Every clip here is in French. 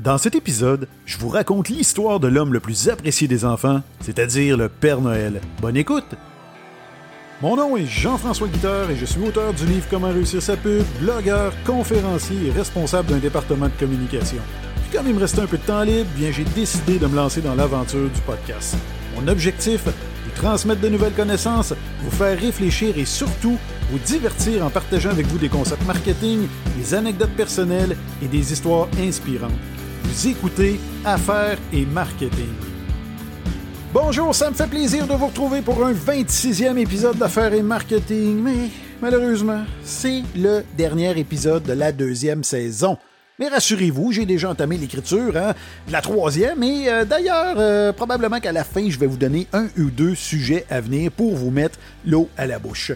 Dans cet épisode, je vous raconte l'histoire de l'homme le plus apprécié des enfants, c'est-à-dire le Père Noël. Bonne écoute! Mon nom est Jean-François Guitard et je suis auteur du livre Comment réussir sa pub, blogueur, conférencier et responsable d'un département de communication. Puis comme il me restait un peu de temps libre, bien j'ai décidé de me lancer dans l'aventure du podcast. Mon objectif, vous transmettre de nouvelles connaissances, vous faire réfléchir et surtout vous divertir en partageant avec vous des concepts marketing, des anecdotes personnelles et des histoires inspirantes. Vous écoutez Affaires et Marketing. Bonjour, ça me fait plaisir de vous retrouver pour un 26e épisode d'Affaires et Marketing, mais malheureusement, c'est le dernier épisode de la deuxième saison. Mais rassurez-vous, j'ai déjà entamé l'écriture, hein, de la troisième, et euh, d'ailleurs, euh, probablement qu'à la fin, je vais vous donner un ou deux sujets à venir pour vous mettre l'eau à la bouche.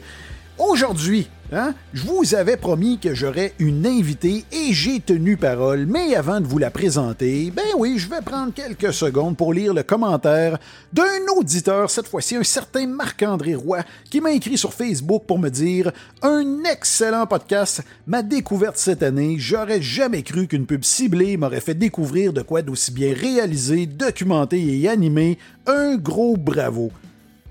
Aujourd'hui, hein, je vous avais promis que j'aurais une invitée et j'ai tenu parole, mais avant de vous la présenter, ben oui, je vais prendre quelques secondes pour lire le commentaire d'un auditeur, cette fois-ci un certain Marc-André Roy, qui m'a écrit sur Facebook pour me dire Un excellent podcast, ma découverte cette année, j'aurais jamais cru qu'une pub ciblée m'aurait fait découvrir de quoi d'aussi bien réalisé, documenté et animé. Un gros bravo.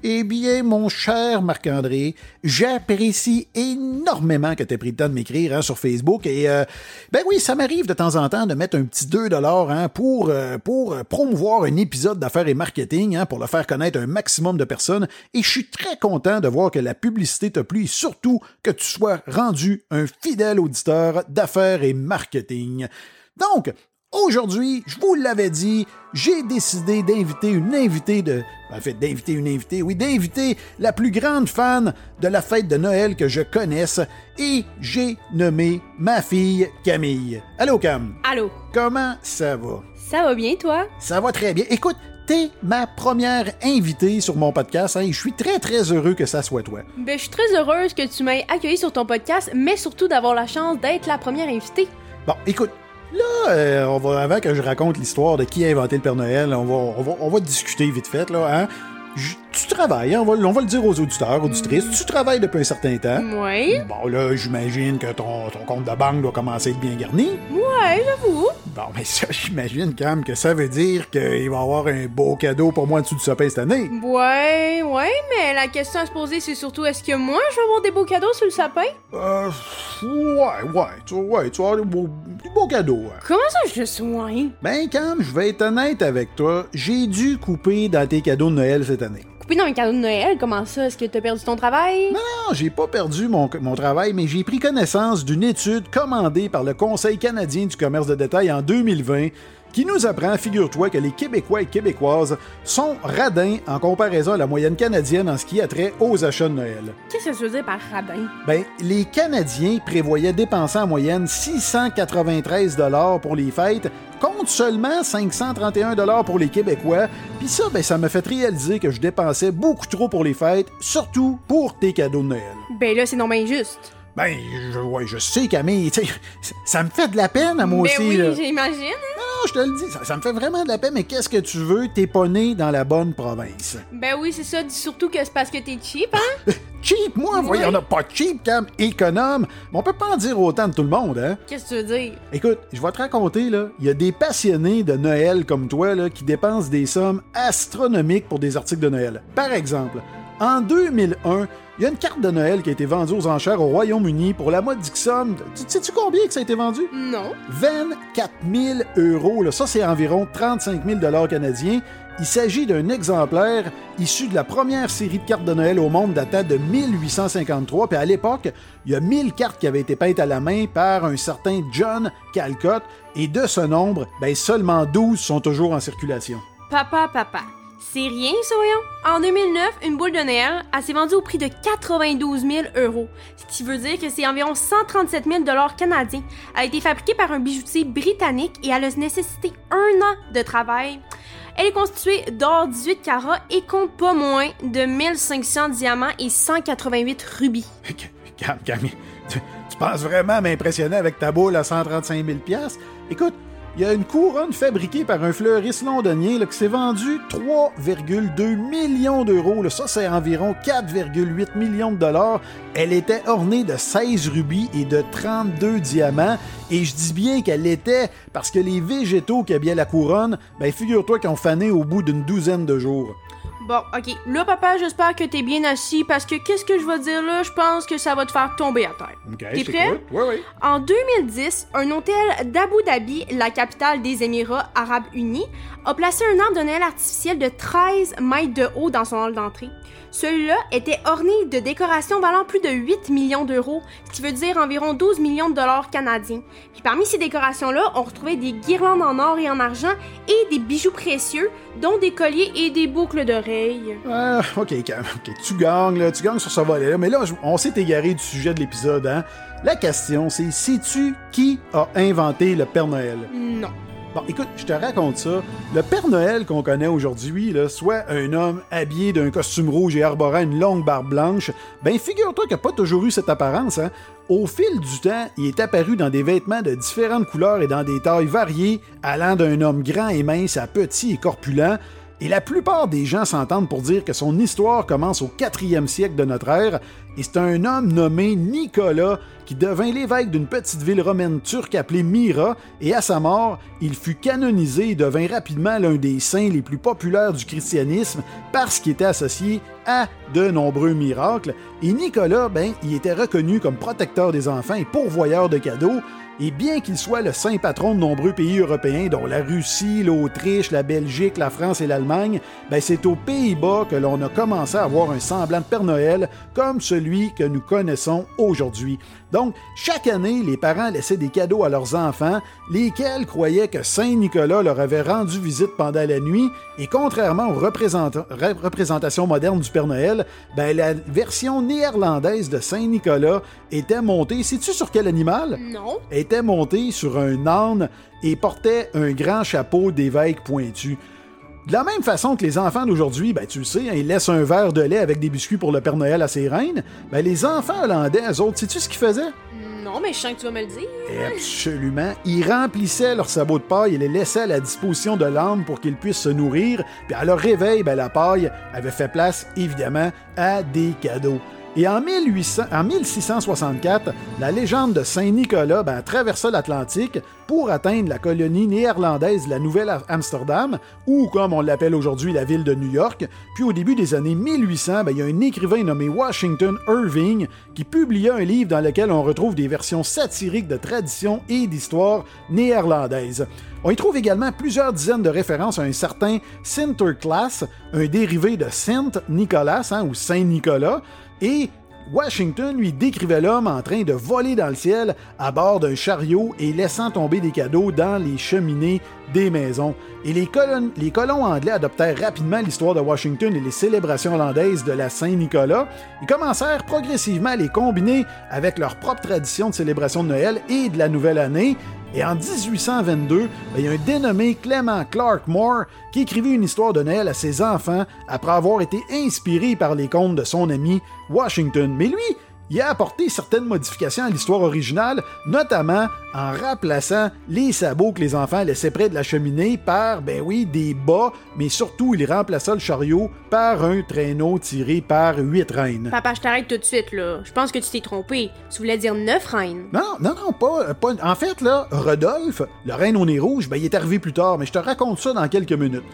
Eh bien, mon cher Marc-André, j'apprécie énormément que tu aies pris le temps de m'écrire hein, sur Facebook. Et euh, ben oui, ça m'arrive de temps en temps de mettre un petit 2 hein, pour, euh, pour promouvoir un épisode d'affaires et marketing, hein, pour le faire connaître un maximum de personnes. Et je suis très content de voir que la publicité te plu et surtout que tu sois rendu un fidèle auditeur d'affaires et marketing. Donc, Aujourd'hui, je vous l'avais dit, j'ai décidé d'inviter une invitée de. En fait, d'inviter une invitée, oui, d'inviter la plus grande fan de la fête de Noël que je connaisse. Et j'ai nommé ma fille Camille. Allô, Cam? Allô? Comment ça va? Ça va bien, toi? Ça va très bien. Écoute, t'es ma première invitée sur mon podcast hein, et je suis très très heureux que ça soit toi. Ben, je suis très heureuse que tu m'aies accueilli sur ton podcast, mais surtout d'avoir la chance d'être la première invitée. Bon, écoute, Là, euh, on va, avant que je raconte l'histoire de qui a inventé le Père Noël, on va, on va, on va discuter vite fait, là, hein? Tu travailles, on, va, on va le dire aux auditeurs, auditrices, tu travailles depuis un certain temps. Ouais. Bon, là, j'imagine que ton, ton compte de banque doit commencer à être bien garni. Ouais, j'avoue. Bon, mais ça, j'imagine quand même que ça veut dire qu'il va y avoir un beau cadeau pour moi en dessous du sapin cette année. Ouais, ouais, mais la question à se poser, c'est surtout est-ce que moi, je vais avoir des beaux cadeaux sur le sapin? Euh, ouais, ouais, tu, ouais, tu vas avoir des beaux, des beaux cadeaux. hein. Comment ça, je soigne? Ben, Cam, je vais être honnête avec toi, j'ai dû couper dans tes cadeaux de Noël cette année. Coupé dans un cadeau de Noël, comment ça? Est-ce que t'as perdu ton travail? Non, j'ai pas perdu mon, mon travail, mais j'ai pris connaissance d'une étude commandée par le Conseil canadien du commerce de détail en 2020 qui nous apprend, figure-toi, que les Québécois et Québécoises sont radins en comparaison à la moyenne canadienne en ce qui a trait aux achats de Noël. Qu'est-ce que ça veut dire par radin? Ben, les Canadiens prévoyaient dépenser en moyenne 693 dollars pour les fêtes, contre seulement 531 dollars pour les Québécois. Puis ça, ben, ça m'a fait réaliser que je dépensais beaucoup trop pour les fêtes, surtout pour tes cadeaux de Noël. Ben là, c'est non bien juste. Ben, je, ouais, je sais, Camille, ça me fait de la peine à moi ben aussi. oui, j'imagine. Je te le dis, ça, ça me fait vraiment de la peine, mais qu'est-ce que tu veux? T'es pas né dans la bonne province. Ben oui, c'est ça. Dis surtout que c'est parce que t'es cheap, hein? Cheap, moi, voyons, on a pas cheap, Cam, économe. Mais on peut pas en dire autant de tout le monde, hein? Qu'est-ce que tu veux dire? Écoute, je vais te raconter, là, il y a des passionnés de Noël comme toi, là, qui dépensent des sommes astronomiques pour des articles de Noël. Par exemple, en 2001, il y a une carte de Noël qui a été vendue aux enchères au Royaume-Uni pour la modique somme. Tu sais-tu combien que ça a été vendu? Non. 24 000 euros. Là. Ça, c'est environ 35 000 dollars canadiens. Il s'agit d'un exemplaire issu de la première série de cartes de Noël au monde datant de 1853. Puis à l'époque, il y a 1000 cartes qui avaient été peintes à la main par un certain John Calcott. Et de ce nombre, ben, seulement 12 sont toujours en circulation. Papa, papa. C'est rien, ça, voyons. En 2009, une boule de Noël, elle s'est vendue au prix de 92 000 euros. Ce qui veut dire que c'est environ 137 000 dollars canadiens. Elle a été fabriquée par un bijoutier britannique et a nécessité un an de travail. Elle est constituée d'or 18 carats et compte pas moins de 1500 diamants et 188 rubis. Cam- Camille, tu, tu penses vraiment m'impressionner avec ta boule à 135 000 Écoute, il y a une couronne fabriquée par un fleuriste londonien qui s'est vendue 3,2 millions d'euros. Ça, c'est environ 4,8 millions de dollars. Elle était ornée de 16 rubis et de 32 diamants. Et je dis bien qu'elle l'était parce que les végétaux qui habillaient la couronne, ben figure-toi qu'ils ont fané au bout d'une douzaine de jours. Bon, ok. Là, papa, j'espère que t'es bien assis parce que qu'est-ce que je vais dire là? Je pense que ça va te faire tomber à terre. T'es prêt? Oui, oui. En 2010, un hôtel d'Abu Dhabi, la capitale des Émirats Arabes Unis, a placé un arbre de Noël artificiel de 13 mètres de haut dans son hall d'entrée. Celui-là était orné de décorations valant plus de 8 millions d'euros, ce qui veut dire environ 12 millions de dollars canadiens. Puis parmi ces décorations-là, on retrouvait des guirlandes en or et en argent et des bijoux précieux, dont des colliers et des boucles d'oreilles. Ah, ok, ok, tu gagnes, là, tu gagnes sur ce volet-là, mais là, on s'est égaré du sujet de l'épisode, hein? La question, c'est sais-tu qui a inventé le Père Noël? Non. Bon, écoute, je te raconte ça. Le Père Noël qu'on connaît aujourd'hui, soit un homme habillé d'un costume rouge et arborant une longue barbe blanche, ben figure-toi qu'il n'a pas toujours eu cette apparence. Hein? Au fil du temps, il est apparu dans des vêtements de différentes couleurs et dans des tailles variées, allant d'un homme grand et mince à petit et corpulent. Et la plupart des gens s'entendent pour dire que son histoire commence au 4e siècle de notre ère, et c'est un homme nommé Nicolas qui devint l'évêque d'une petite ville romaine turque appelée Myra, et à sa mort, il fut canonisé et devint rapidement l'un des saints les plus populaires du christianisme parce qu'il était associé à de nombreux miracles. Et Nicolas, ben, il était reconnu comme protecteur des enfants et pourvoyeur de cadeaux, et bien qu'il soit le saint patron de nombreux pays européens, dont la Russie, l'Autriche, la Belgique, la France et l'Allemagne, ben c'est aux Pays-Bas que l'on a commencé à avoir un semblant de Père Noël comme celui que nous connaissons aujourd'hui. Donc, chaque année, les parents laissaient des cadeaux à leurs enfants, lesquels croyaient que Saint Nicolas leur avait rendu visite pendant la nuit, et contrairement aux représentations modernes du Père Noël, ben, la version néerlandaise de Saint Nicolas était montée, sais-tu sur quel animal? Non. Était montée sur un âne et portait un grand chapeau d'évêque pointu. De la même façon que les enfants d'aujourd'hui, ben, tu le sais, hein, ils laissent un verre de lait avec des biscuits pour le Père Noël à ses reines, ben, les enfants hollandais, eux autres, sais-tu ce qu'ils faisaient? Non, mais je sens que tu vas me le dire. Absolument. Ils remplissaient leurs sabots de paille et les laissaient à la disposition de l'âne pour qu'ils puissent se nourrir. Puis à leur réveil, ben, la paille avait fait place, évidemment, à des cadeaux. Et en, 1800, en 1664, la légende de Saint-Nicolas ben, traversa l'Atlantique pour atteindre la colonie néerlandaise de la Nouvelle-Amsterdam, ou comme on l'appelle aujourd'hui la ville de New York. Puis au début des années 1800, ben, il y a un écrivain nommé Washington Irving qui publia un livre dans lequel on retrouve des versions satiriques de traditions et d'histoires néerlandaises. On y trouve également plusieurs dizaines de références à un certain Sinterklaas, un dérivé de Saint Nicolas hein, ou Saint Nicolas, et Washington lui décrivait l'homme en train de voler dans le ciel à bord d'un chariot et laissant tomber des cadeaux dans les cheminées des maisons. Et les, colons anglais adoptèrent rapidement l'histoire de Washington et les célébrations hollandaises de la Saint-Nicolas et commencèrent progressivement à les combiner avec leur propre tradition de célébration de Noël et de la Nouvelle Année, et en 1822, ben, il y a un dénommé Clement Clark Moore qui écrivit une histoire de Noël à ses enfants après avoir été inspiré par les contes de son ami Washington. Mais lui, il a apporté certaines modifications à l'histoire originale, notamment en remplaçant les sabots que les enfants laissaient près de la cheminée par, ben oui, des bas, mais surtout il remplaça le chariot par un traîneau tiré par huit reines. Papa, je t'arrête tout de suite, là. Je pense que tu t'es trompé. Tu voulais dire neuf reines. Non, non, non, pas, pas... En fait, là, Rodolphe, le reine au nez rouge, ben il est arrivé plus tard, mais je te raconte ça dans quelques minutes.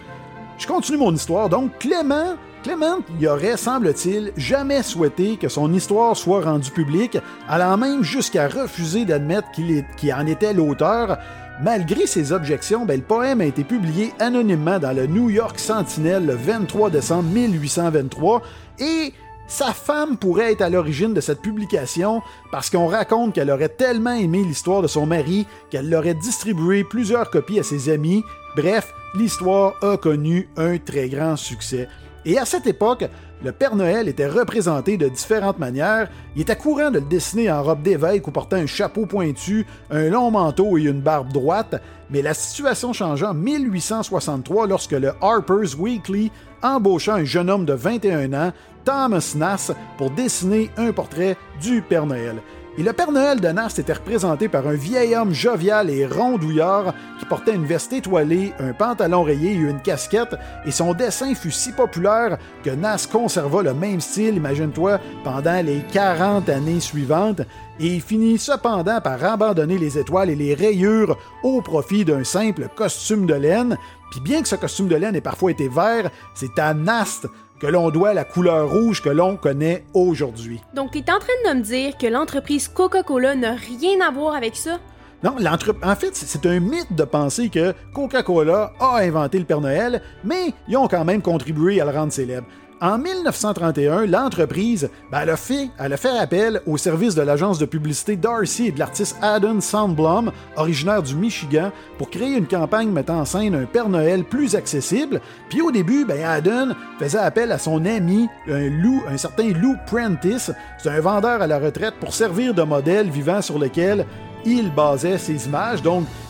Je continue mon histoire. Donc, Clément Clément y aurait, semble-t-il, jamais souhaité que son histoire soit rendue publique, allant même jusqu'à refuser d'admettre qu'il en était l'auteur. Malgré ses objections, ben, le poème a été publié anonymement dans le New York Sentinel le 23 décembre 1823 et sa femme pourrait être à l'origine de cette publication parce qu'on raconte qu'elle aurait tellement aimé l'histoire de son mari qu'elle l'aurait distribué plusieurs copies à ses amis. Bref, l'histoire a connu un très grand succès. Et à cette époque, le Père Noël était représenté de différentes manières. Il était courant de le dessiner en robe d'évêque ou portant un chapeau pointu, un long manteau et une barbe droite, mais la situation changea en 1863 lorsque le Harper's Weekly embaucha un jeune homme de 21 ans, Thomas Nass, pour dessiner un portrait du Père Noël. Et le Père Noël de Nast était représenté par un vieil homme jovial et rondouillard qui portait une veste étoilée, un pantalon rayé et une casquette, et son dessin fut si populaire que Nast conserva le même style, imagine-toi, pendant les 40 années suivantes, et finit cependant par abandonner les étoiles et les rayures au profit d'un simple costume de laine, puis bien que ce costume de laine ait parfois été vert, c'est à Nast que l'on doit la couleur rouge que l'on connaît aujourd'hui. Donc, tu es en train de me dire que l'entreprise Coca-Cola n'a rien à voir avec ça? Non, en fait, c'est un mythe de penser que Coca-Cola a inventé le Père Noël, mais ils ont quand même contribué à le rendre célèbre. En 1931, l'entreprise ben, elle a, fait, appel au service de l'agence de publicité Darcy et de l'artiste Adam Sandblom, originaire du Michigan, pour créer une campagne mettant en scène un Père Noël plus accessible. Puis au début, ben, Adam faisait appel à son ami, un, un certain Lou Prentice. C'est un vendeur à la retraite pour servir de modèle vivant sur lequel il basait ses images.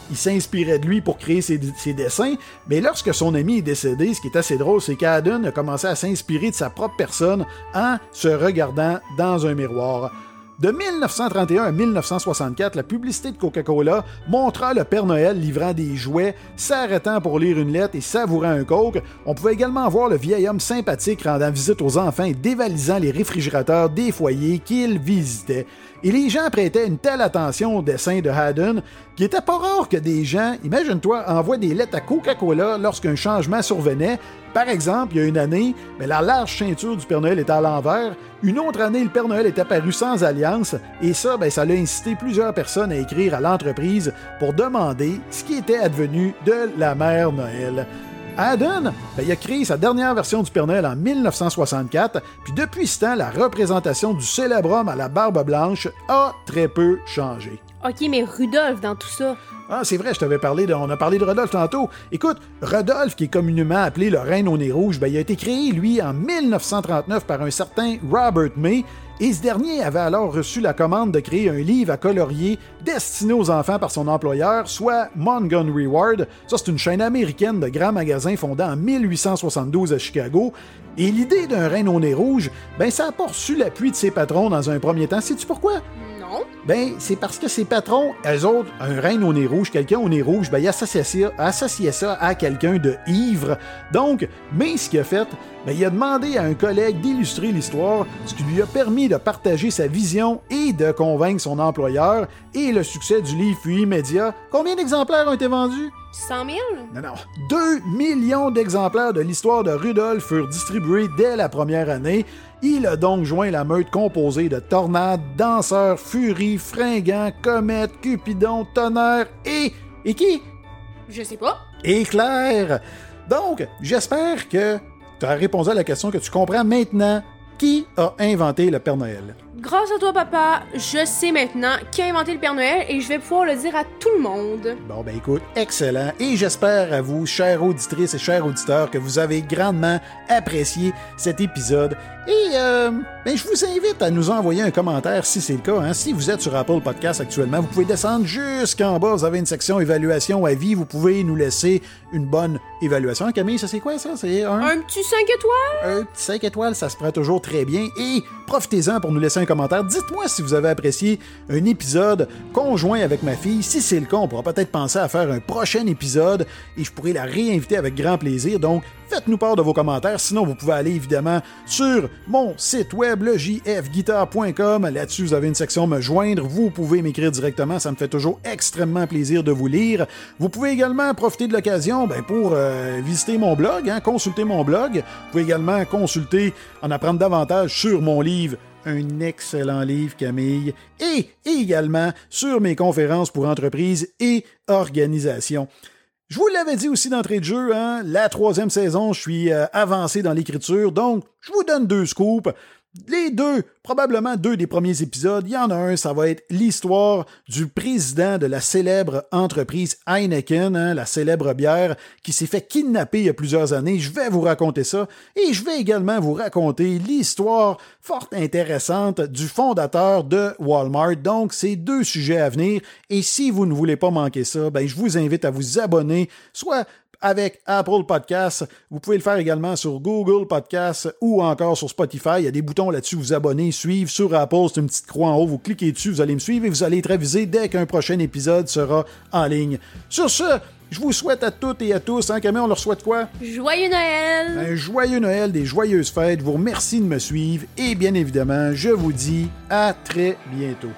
Il s'inspirait de lui pour créer ses, dessins, mais lorsque son ami est décédé, ce qui est assez drôle, c'est qu'Aden a commencé à s'inspirer de sa propre personne en se regardant dans un miroir. De 1931 à 1964, la publicité de Coca-Cola montra le Père Noël livrant des jouets, s'arrêtant pour lire une lettre et savourant un coke. On pouvait également voir le vieil homme sympathique rendant visite aux enfants et dévalisant les réfrigérateurs des foyers qu'il visitait. Et les gens prêtaient une telle attention au dessin de Haddon qu'il était pas rare que des gens, imagine-toi, envoient des lettres à Coca-Cola lorsqu'un changement survenait. Par exemple, il y a une année, mais la large ceinture du Père Noël était à l'envers. Une autre année, le Père Noël est apparu sans alliance. Et ça, ben, ça a incité plusieurs personnes à écrire à l'entreprise pour demander ce qui était advenu de la mère Noël. Haddon, ben, il a créé sa dernière version du Père Noël en 1964, puis depuis ce temps, la représentation du célèbre homme à la barbe blanche a très peu changé. Ok, mais Rudolph dans tout ça. Ah, c'est vrai, je t'avais parlé de. On a parlé de Rodolphe tantôt. Écoute, Rodolphe, qui est communément appelé le Reine au nez rouge, ben, il a été créé, lui, en 1939 par un certain Robert May, et ce dernier avait alors reçu la commande de créer un livre à colorier destiné aux enfants par son employeur, soit Montgomery Ward. Ça, c'est une chaîne américaine de grands magasins fondée en 1872 à Chicago. Et l'idée d'un reine au nez rouge, ben ça a pas reçu l'appui de ses patrons dans un premier temps. Sais-tu pourquoi? Ben, c'est parce que ses patrons, eux autres, un reine au nez rouge, quelqu'un au nez rouge, ben, ils associaient ça, à quelqu'un de ivre. Donc, mais ce qu'il a fait, il a demandé à un collègue d'illustrer l'histoire, ce qui lui a permis de partager sa vision et de convaincre son employeur, et le succès du livre fut immédiat. Combien d'exemplaires ont été vendus? 100 000? Non, non. 2 millions d'exemplaires de l'histoire de Rudolf furent distribués dès la première année. Il a donc joint la meute composée de tornades, danseurs, furies, fringants, comètes, cupidons, tonnerre et. Et qui? Je sais pas. Éclair! Donc, j'espère que tu as répondu à la question que tu comprends maintenant qui a inventé le Père Noël? Grâce à toi, papa, je sais maintenant qui a inventé le Père Noël et je vais pouvoir le dire à tout le monde. Bon, ben écoute, excellent. Et j'espère à vous, chères auditrices et chers auditeurs, que vous avez grandement apprécié cet épisode. Et euh, ben, je vous invite à nous envoyer un commentaire si c'est le cas. Hein. Si vous êtes sur Apple Podcast actuellement, vous pouvez descendre jusqu'en bas. Vous avez une section évaluation à vie. Vous pouvez nous laisser une bonne évaluation. Camille, ça c'est quoi ça? C'est un... un petit 5 étoiles? Un petit 5 étoiles, ça se prend toujours très bien. Et profitez-en pour nous laisser un commentaire. Dites-moi si vous avez apprécié un épisode conjoint avec ma fille. Si c'est le cas, on pourra peut-être penser à faire un prochain épisode et je pourrai la réinviter avec grand plaisir. Donc, faites-nous part de vos commentaires. Sinon, vous pouvez aller évidemment sur mon site web, le jfguitar.com. Là-dessus, vous avez une section Me joindre. Vous pouvez m'écrire directement. Ça me fait toujours extrêmement plaisir de vous lire. Vous pouvez également profiter de l'occasion ben, pour euh, visiter mon blog, hein, consulter mon blog. Vous pouvez également consulter, en apprendre davantage sur mon livre un excellent livre, Camille, et également sur mes conférences pour entreprises et organisations. Je vous l'avais dit aussi d'entrée de jeu, hein, la troisième saison, je suis euh, avancé dans l'écriture, donc je vous donne deux scoops. Les deux, probablement deux des premiers épisodes, il y en a un, ça va être l'histoire du président de la célèbre entreprise Heineken, hein, la célèbre bière, qui s'est fait kidnapper il y a plusieurs années. Je vais vous raconter ça. Et je vais également vous raconter l'histoire fort intéressante du fondateur de Walmart. Donc, c'est deux sujets à venir. Et si vous ne voulez pas manquer ça, ben, je vous invite à vous abonner, soit avec Apple Podcasts. Vous pouvez le faire également sur Google Podcasts ou encore sur Spotify. Il y a des boutons là-dessus, vous abonner, suivre. Sur Apple, c'est une petite croix en haut. Vous cliquez dessus, vous allez me suivre et vous allez être avisé dès qu'un prochain épisode sera en ligne. Sur ce, je vous souhaite à toutes et à tous, hein, Camille, on leur souhaite quoi? Joyeux Noël! Un joyeux Noël, des joyeuses fêtes. Je vous remercie de me suivre et bien évidemment, je vous dis à très bientôt.